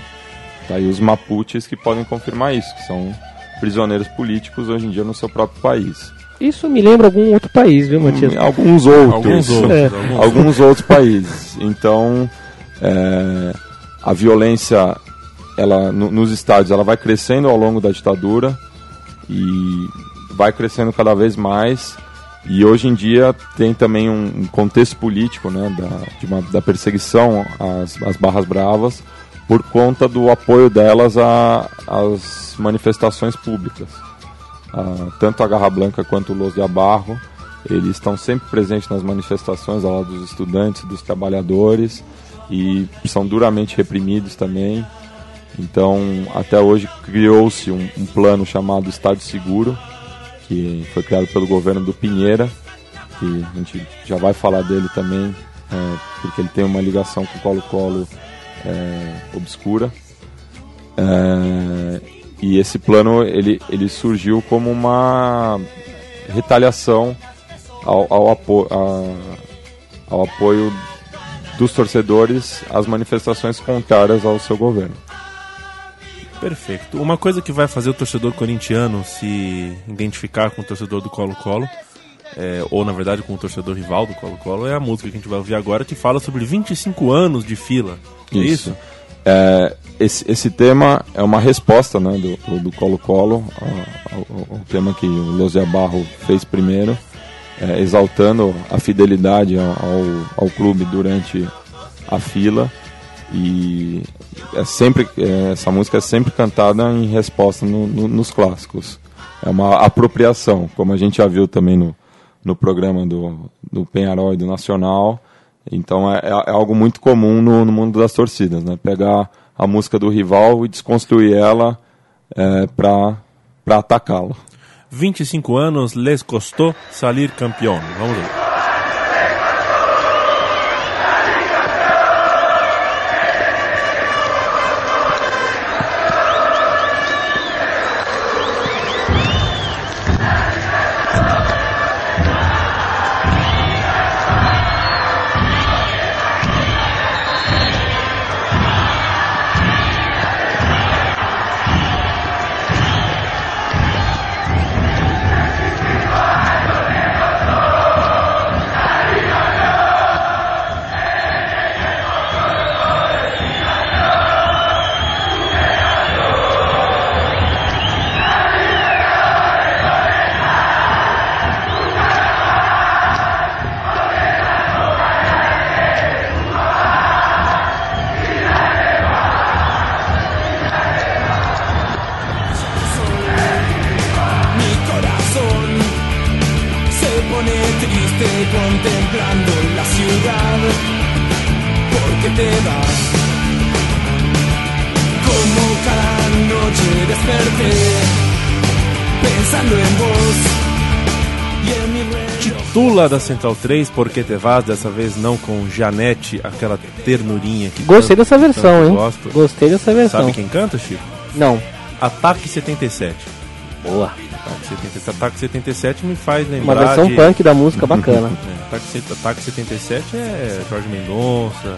Tá aí os mapuches que podem confirmar isso, que são prisioneiros políticos hoje em dia no seu próprio país. Isso me lembra algum outro país, viu, Matias? Alguns outros. Alguns outros. É. alguns alguns outros países. Então, é, a violência, ela no- nos estádios, ela vai crescendo ao longo da ditadura e vai crescendo cada vez mais. E hoje em dia tem também um, um contexto político né, da, de uma, da perseguição às, às barras bravas por conta do apoio delas às manifestações públicas. Ah, tanto a Garra Blanca quanto o Los de Abarro, eles estão sempre presentes nas manifestações ao lado dos estudantes, dos trabalhadores e são duramente reprimidos também. Então, até hoje criou-se um, um plano chamado Estado Seguro, que foi criado pelo governo do Pinheira, que a gente já vai falar dele também, é, porque ele tem uma ligação com o Colo-Colo é, obscura. É, e esse plano ele, ele surgiu como uma retaliação ao, ao, apo a- ao apoio dos torcedores às manifestações contrárias ao seu governo. Perfeito. Uma coisa que vai fazer o torcedor corintiano se identificar com o torcedor do Colo-Colo, é, ou na verdade com o torcedor rival do Colo-Colo, é a música que a gente vai ouvir agora, que fala sobre 25 anos de fila. É isso? É, esse, esse tema é uma resposta né, do Colo-Colo ao, tema que o Lozia Barro fez primeiro, é, exaltando a fidelidade ao, ao, ao clube durante a fila. E é sempre, é, essa música é sempre cantada em resposta no- no- nos clássicos. É uma apropriação, como a gente já viu também no, no programa do, do Penharol e do Nacional. Então é, é algo muito comum no, no mundo das torcidas, né? Pegar a música do rival e desconstruir ela é, para atacá-lo. 25 anos les costou salir campeão. Vamos ver. Central 3, Porque Te Vas, dessa vez não com Janete, aquela ternurinha que Gostei tanto- dessa versão, hein? Gosto. Gostei dessa versão. Sabe quem canta, Chico? Não. Ataque 77. Boa. Ataque 77, Ataque 77 me faz lembrar Uma versão de... punk da música bacana. É, Ataque, Ataque 77 é Jorge Mendonça.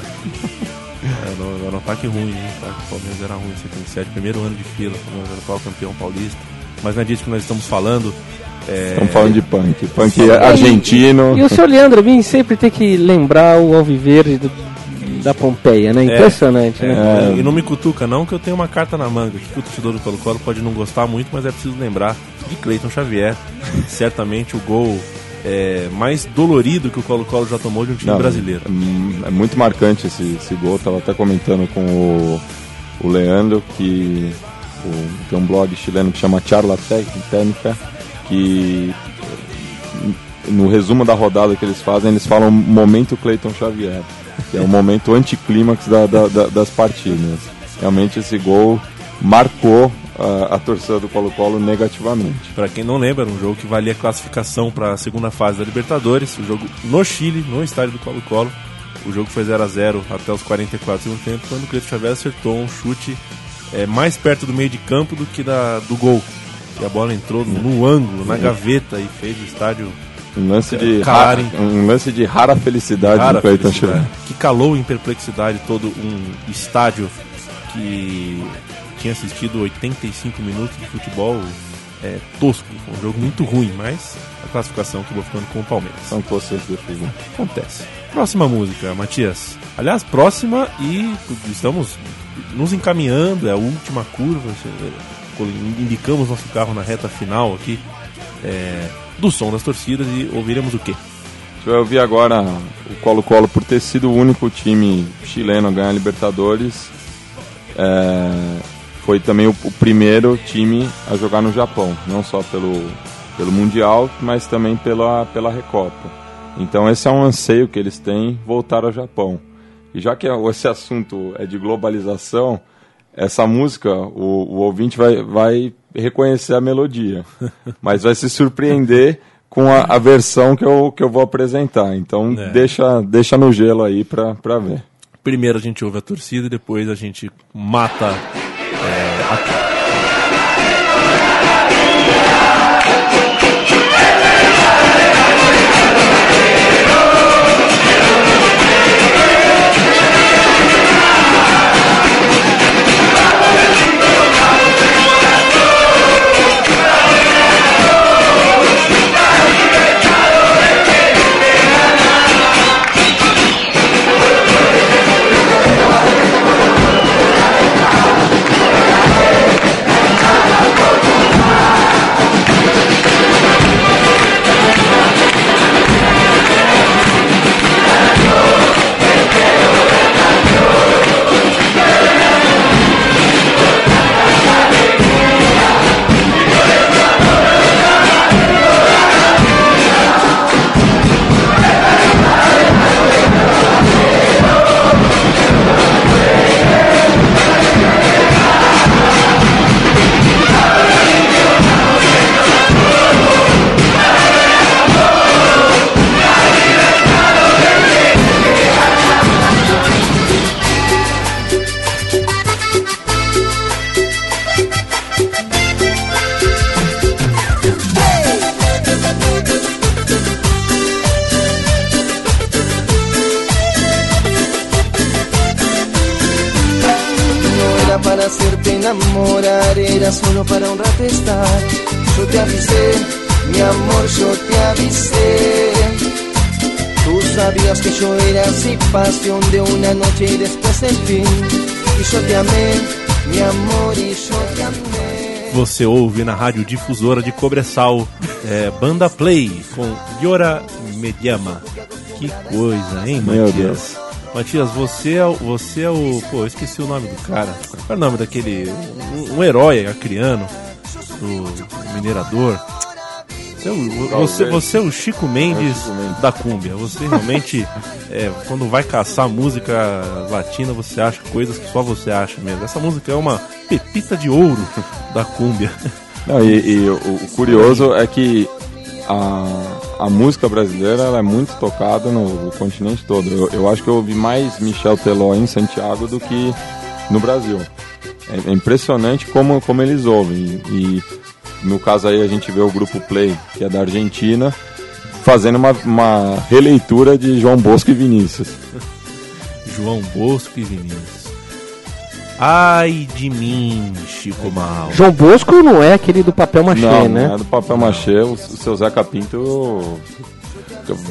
no, era um ataque ruim, hein? O ataque do Palmeiras era ruim em 77, primeiro ano de fila, o Palmeiras era o campeão paulista. Mas não é disso que nós estamos falando. É, Estamos falando de punk. Punk E- argentino. E o senhor Leandro Bin sempre tem que lembrar o Alviverde do- da Pompeia, né? Impressionante, né? É, E não me cutuca não, que eu tenho uma carta na manga que o torcedor do Colo-Colo pode não gostar muito, mas é preciso lembrar de Cleiton Xavier. Certamente o gol é, mais dolorido que o Colo-Colo já tomou de um time Não, brasileiro. É, é muito marcante esse, esse gol. Tava até comentando com o, o Leandro que o- tem um blog chileno que chama Charla Técnica que no resumo da rodada que eles fazem, eles falam momento Cleiton Xavier, que é o momento anticlímax da, da- da- das partidas. Realmente esse gol marcou a, a torcida do Colo-Colo negativamente. Pra quem não lembra, era um jogo que valia classificação para a segunda fase da Libertadores. O jogo no Chile, no estádio do Colo-Colo. O jogo foi 0 a 0 até os 44 do segundo tempo, quando o Cleiton Xavier acertou um chute é, mais perto do meio de campo do que da, do gol. E a bola entrou no, ângulo, na gaveta e fez o estádio Um lance de, Calar, ra- hein? um lance de rara felicidade Cara, do Cleiton felicidade, que calou em perplexidade todo um estádio que tinha assistido 85 minutos de futebol é, tosco. Um jogo muito ruim, mas a classificação acabou ficando com o Palmeiras. São do futebol. Acontece. Próxima música, Matias. Aliás, próxima e estamos nos encaminhando, é a última curva. Indicamos nosso carro na reta final aqui. É, do som das torcidas e ouviremos o quê? Eu vi agora o Colo-Colo por ter sido o único time chileno a ganhar a Libertadores. é, foi também o, o primeiro time a jogar no Japão, não só pelo, pelo Mundial, mas também pela, pela Recopa. Então esse é um anseio que eles têm, voltar ao Japão. E já que esse assunto é de globalização, essa música, o, o ouvinte vai, vai reconhecer a melodia, mas vai se surpreender com a, a versão que eu, que eu vou apresentar. Então É. deixa, deixa no gelo aí pra, pra ver. Primeiro a gente ouve a torcida e depois a gente mata é, a- era solo para un rato estar. Yo te avisé, mi amor, yo te avisé. Tú sabías que yo era así, pasión de una noche y después el fin. Y yo te amé, mi amor, y yo te amé. Você ouve na rádio difusora de Cobressal é, Banda Play com Yora Mediama. Que coisa, hein, Meu Matias? Deus. Matias, você é, o- você é o. Pô, eu esqueci o nome do cara. Qual é o nome daquele. Um, um herói acriano do minerador. Você, é o- você, você é o Chico Mendes Chico Mendes. da Cúmbia. Você realmente, é, quando vai caçar música latina, você acha coisas que só você acha mesmo. Essa música é uma pepita de ouro da Cúmbia. Não, e e o, o curioso é que a, a música brasileira é muito tocada no, continente todo. Eu, eu acho que eu ouvi mais Michel Teló em Santiago do que no Brasil. É, é impressionante como, como eles ouvem. E, e no caso aí a gente vê o grupo Play, que é da Argentina, fazendo uma, uma releitura de João Bosco e Vinícius. João Bosco e Vinícius. Ai de mim, Chico Mal. João Bosco não é aquele do papel machê, não, né? não é do papel machê, o, o seu Zeca Pinto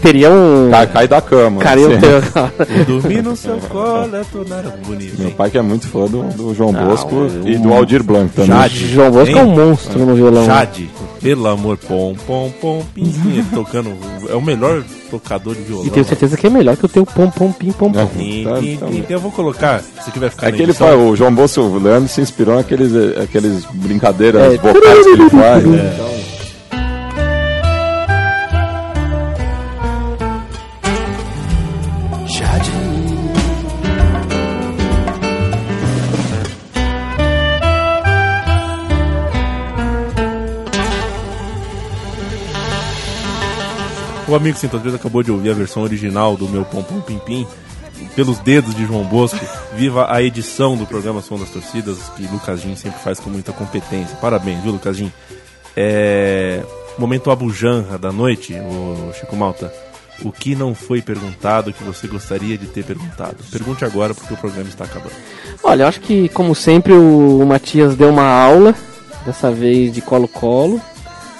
Teria um. cai, cai da cama. Cara, eu assim. tenho. Dormir no seu colo é tornar bonito. Meu hein? pai que é muito fã do, do João Não, Bosco eu- e do Aldir Blanc também. Jade. João Bosco é um Hein? monstro no violão. Jade, pelo amor, pom, pom, pom, pim, pim, ele tocando. É o melhor tocador de violão. E tenho certeza que é melhor que o teu pom pom pim pom pom. É. Tim, Tá, tim, tá. tim. Eu vou colocar, se que vai ficar É na que ele edição. faz, o João Bosco, o Leandro se inspirou naqueles aqueles brincadeiras É. vocais que ele faz. né? O amigo Sintotreza acabou de ouvir a versão original do meu Pom Pom Pim Pim pelos dedos de João Bosco. Viva a edição do programa Som das Torcidas, que Lucas Jim sempre faz com muita competência. Parabéns, viu, Lucas Jim? É... Momento abujanra da noite, o Chico Malta. O que não foi perguntado que você gostaria de ter perguntado? Pergunte agora porque o programa está acabando. Olha, eu acho que, como sempre, o Matias deu uma aula, dessa vez de colo-colo.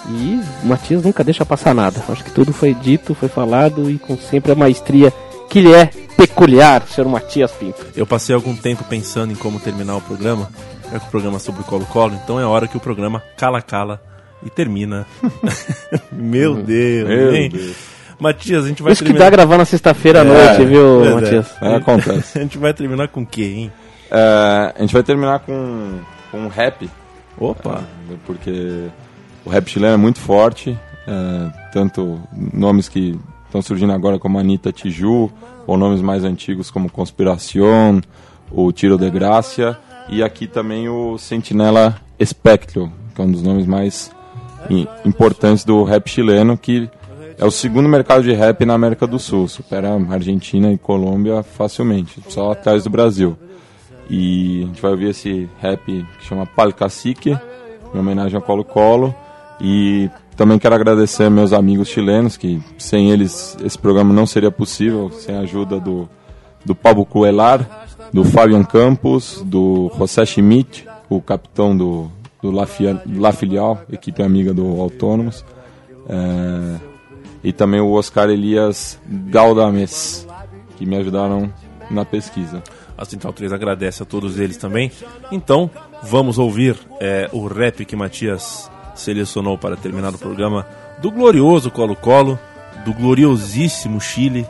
E o Matias nunca deixa passar nada. Acho que tudo foi dito, foi falado e com sempre a maestria que lhe é peculiar, senhor Matias Pinto. Eu passei algum tempo pensando em como terminar o programa. É que o programa é sobre Colo-Colo, então é hora que o programa Cala Cala e termina. Meu Deus, Meu hein? Deus. Matias, a gente vai Isso que terminar. dá gravar na sexta-feira à É, noite, viu, é. Matias? É, acontece. A gente vai terminar com o quê, hein? É, a gente vai terminar com, com um rap, Opa! porque o rap chileno é muito forte, é, tanto nomes que estão surgindo agora como Anitta Tiju, ou nomes mais antigos como Conspiración, o Tiro de Gracia, e aqui também o Sentinela Espectro, que é um dos nomes mais importantes do rap chileno, que é o segundo mercado de rap na América do Sul, supera Argentina e Colômbia facilmente, só atrás do Brasil. E a gente vai ouvir esse rap que chama Pal Cacique, em homenagem ao Colo Colo. E também quero agradecer meus amigos chilenos, que sem eles esse programa não seria possível, sem a ajuda do, do Pablo Coelar, do Fabian Campos, do José Schmidt, o capitão do, do La, La Filial, equipe amiga do Autônomos. É, e também o Oscar Elias Galdames, que me ajudaram na pesquisa. A Central 3 agradece a todos eles também. Então, vamos ouvir é, o rap que Matias selecionou para terminar o programa do glorioso Colo-Colo, do gloriosíssimo Chile,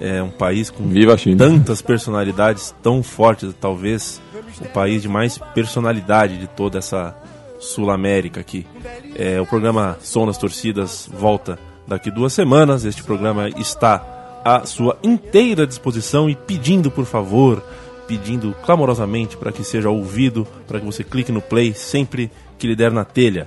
é um país com tantas personalidades tão fortes, talvez o país de mais personalidade de toda essa Sul América aqui. É, o programa Som das Torcidas volta daqui duas semanas. Este programa está à sua inteira disposição e pedindo, por favor, pedindo clamorosamente para que seja ouvido, para que você clique no play sempre que lhe der na telha.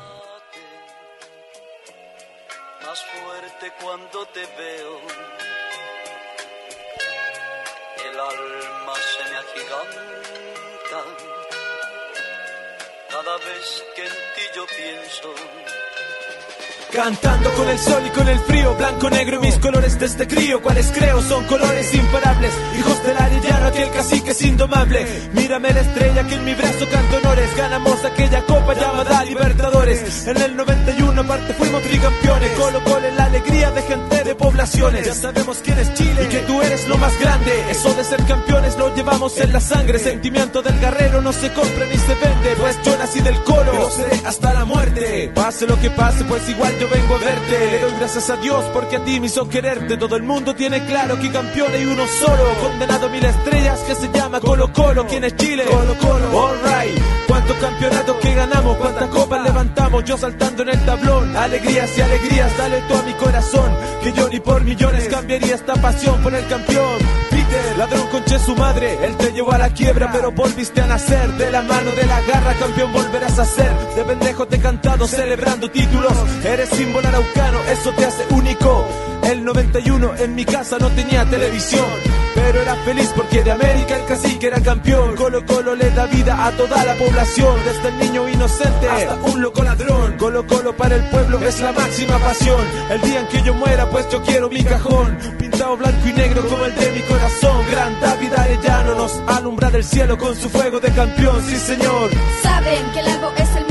Cantando con el sol y con el frío, blanco, negro y mis colores de este crío, cuales creo son colores imparables, hijos del arellano, aquel cacique es indomable. Mírame la estrella que en mi brazo canta honores, ganamos aquella copa llamada Libertadores. En el 91 aparte fuimos tricampeones, Colo Colo en la alegría de gente de poblaciones. Ya sabemos quién es Chile y que tú eres lo más grande. Eso de ser campeones lo llevamos en la sangre, sentimiento del guerrero no se compra ni se vende, pues yo nací del Colo, lo seré hasta la muerte. Pase lo que pase, pues igual yo vengo a verte. Le doy gracias a Dios porque a ti me hizo quererte. Todo el mundo tiene claro que campeón hay uno solo. Condenado a mil estrellas que se llama Colo Colo. ¿Quién es Chile? Colo Colo. Alright. ¿Cuántos campeonatos que ganamos? ¿Cuántas copas levantamos? Yo saltando en el tablón. Alegrías y alegrías, dale tú a mi corazón. Que yo ni por millones cambiaría esta pasión por el campeón. Peter, ladrón conche su madre. Él te llevó a la quiebra, pero volviste a nacer. De la mano de la garra, campeón volverás a ser. De pendejo te he cantado celebrando títulos. Eres símbolo araucano, eso te hace único. El 91 en mi casa no tenía televisión. Pero era feliz porque de América el cacique era campeón. Colo Colo le da vida a toda la población. Desde el niño inocente hasta un loco ladrón. Colo Colo para el pueblo es la máxima pasión. El día en que yo muera, pues yo quiero mi cajón. Pintado blanco y negro como el de mi corazón. Gran David Arellano nos alumbra del cielo con su fuego de campeón. Sí, señor. Saben que Largo es el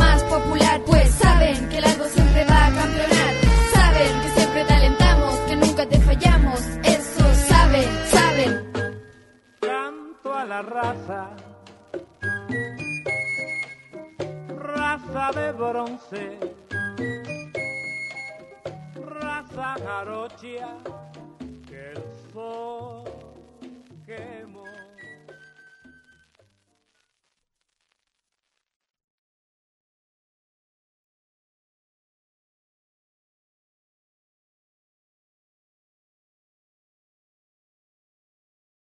raza, raza de bronce, raza jarocha, que el sol quemó.